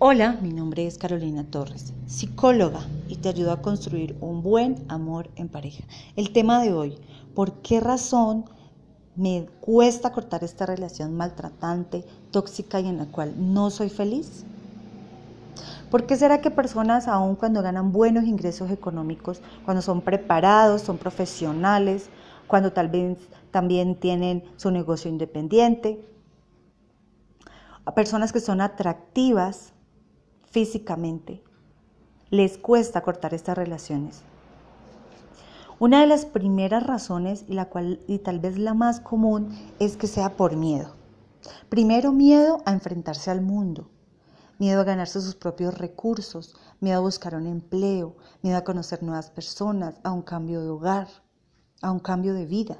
Hola, mi nombre es Carolina Torres, psicóloga y te ayudo a construir un buen amor en pareja. El tema de hoy, ¿por qué razón me cuesta cortar esta relación maltratante, tóxica y en la cual no soy feliz? ¿Por qué será que personas, aun cuando ganan buenos ingresos económicos, cuando son preparados, son profesionales, cuando tal vez también tienen su negocio independiente, personas que son atractivas, físicamente, les cuesta cortar estas relaciones. Una de las primeras razones y la cual y tal vez la más común es que sea por miedo. Primero miedo a enfrentarse al mundo, miedo a ganarse sus propios recursos, miedo a buscar un empleo, miedo a conocer nuevas personas, a un cambio de hogar, a un cambio de vida.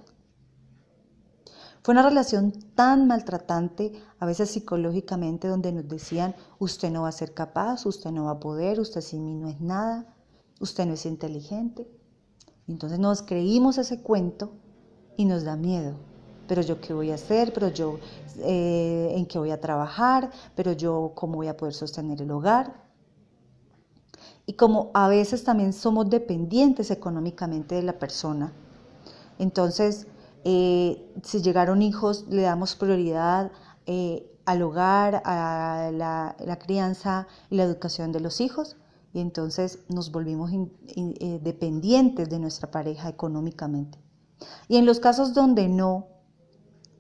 Fue una relación tan maltratante, a veces psicológicamente, donde nos decían, usted no va a ser capaz, usted no va a poder, usted sin mí no es nada, usted no es inteligente. Entonces nos creímos ese cuento y nos da miedo. Pero yo qué voy a hacer, pero yo eh, en qué voy a trabajar, pero yo cómo voy a poder sostener el hogar. Y como a veces también somos dependientes económicamente de la persona, entonces eh, si llegaron hijos, le damos prioridad eh, al hogar, a la, crianza y la educación de los hijos, y entonces nos volvimos eh, dependientes de nuestra pareja económicamente. Y en los casos donde no,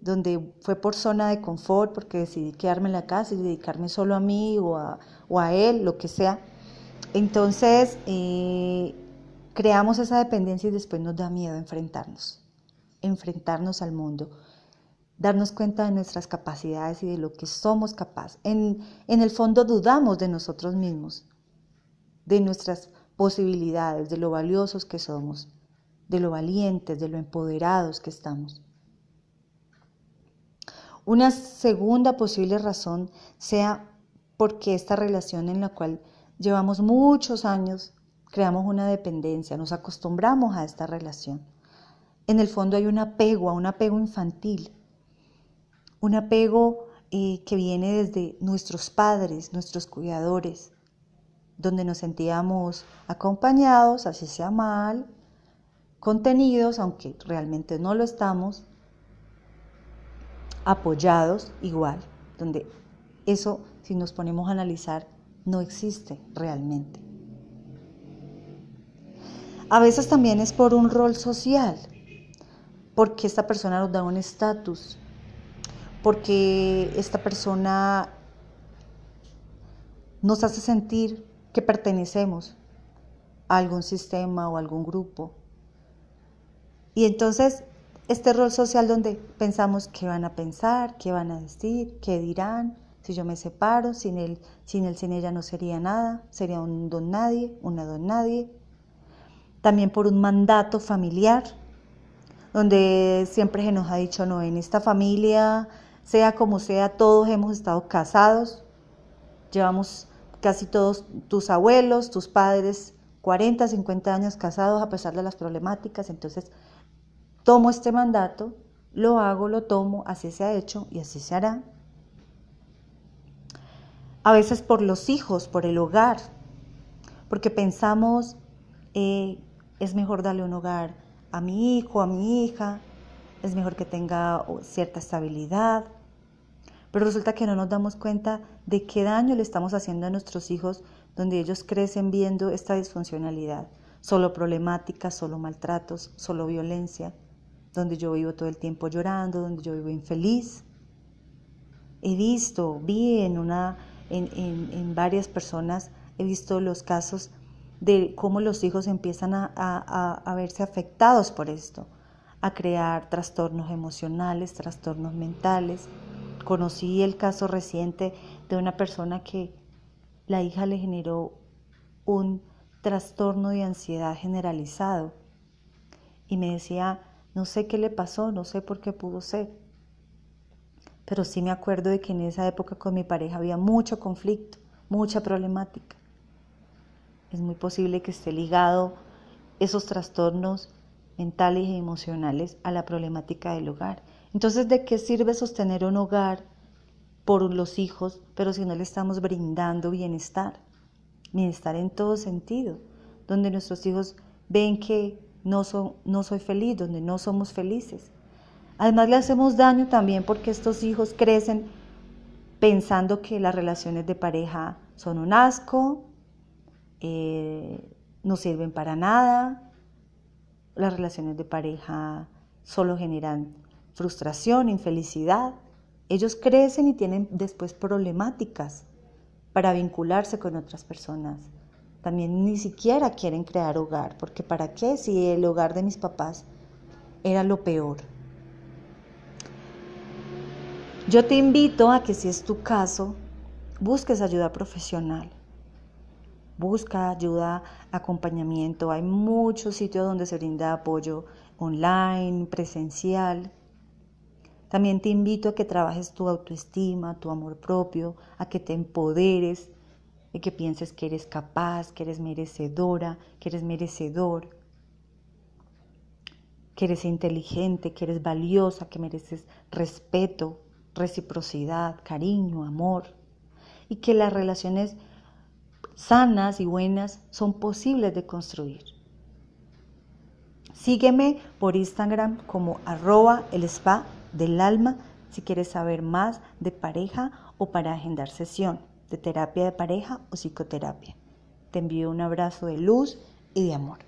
donde fue por zona de confort, porque decidí quedarme en la casa y dedicarme solo a mí o a, o a él, lo que sea, entonces creamos esa dependencia y después nos da miedo enfrentarnos enfrentarnos al mundo, darnos cuenta de nuestras capacidades y de lo que somos capaces. En, en el fondo dudamos de nosotros mismos, de nuestras posibilidades, de lo valiosos que somos, de lo valientes, de lo empoderados que estamos. Una segunda posible razón sea porque esta relación en la cual llevamos muchos años creamos una dependencia, nos acostumbramos a esta relación en el fondo hay un apego, un apego infantil, un apego eh, que viene desde nuestros padres, nuestros cuidadores, donde nos sentíamos acompañados, así sea mal, contenidos, aunque realmente no lo estamos, apoyados igual, donde eso, si nos ponemos a analizar, no existe realmente. A veces también es por un rol social porque esta persona nos da un estatus, porque esta persona nos hace sentir que pertenecemos a algún sistema o algún grupo. Y entonces este rol social donde pensamos qué van a pensar, qué van a decir, qué dirán, si yo me separo, sin él, sin él, sin ella no sería nada, sería un don nadie, una don nadie. También por un mandato familiar, donde siempre se nos ha dicho, no, en esta familia, sea como sea, todos hemos estado casados, llevamos casi todos tus abuelos, tus padres, 40, 50 años casados a pesar de las problemáticas, entonces tomo este mandato, lo hago, lo tomo, así se ha hecho y así se hará. A veces por los hijos, por el hogar, porque pensamos, eh, es mejor darle un hogar a mi hijo, a mi hija, es mejor que tenga cierta estabilidad. Pero resulta que no nos damos cuenta de qué daño le estamos haciendo a nuestros hijos donde ellos crecen viendo esta disfuncionalidad. Solo problemáticas, solo maltratos, solo violencia, donde yo vivo todo el tiempo llorando, donde yo vivo infeliz. He visto, vi en, una, en, en varias personas, he visto los casos de cómo los hijos empiezan a, verse afectados por esto, a crear trastornos emocionales, trastornos mentales. Conocí el caso reciente de una persona que la hija le generó un trastorno de ansiedad generalizado y me decía, no sé qué le pasó, no sé por qué pudo ser, pero sí me acuerdo de que en esa época con mi pareja había mucho conflicto, mucha problemática es muy posible que esté ligado esos trastornos mentales y emocionales a la problemática del hogar. Entonces, ¿de qué sirve sostener un hogar por los hijos, pero si no le estamos brindando bienestar, bienestar en todo sentido, donde nuestros hijos ven que no, son, no soy feliz, donde no somos felices. Además le hacemos daño también porque estos hijos crecen pensando que las relaciones de pareja son un asco, eh, no sirven para nada, las relaciones de pareja solo generan frustración, infelicidad. Ellos crecen y tienen después problemáticas para vincularse con otras personas. También ni siquiera quieren crear hogar, porque ¿para qué si el hogar de mis papás era lo peor? Yo te invito a que si es tu caso, busques ayuda profesional. Busca ayuda, acompañamiento. Hay muchos sitios donde se brinda apoyo online, presencial. También te invito a que trabajes tu autoestima, tu amor propio, a que te empoderes, a que pienses que eres capaz, que eres merecedora, que eres merecedor, que eres inteligente, que eres valiosa, que mereces respeto, reciprocidad, cariño, amor, y que las relaciones sanas y buenas son posibles de construir. Sígueme por Instagram como arroba el spa del alma si quieres saber más de pareja o para agendar sesión de terapia de pareja o psicoterapia. Te envío un abrazo de luz y de amor.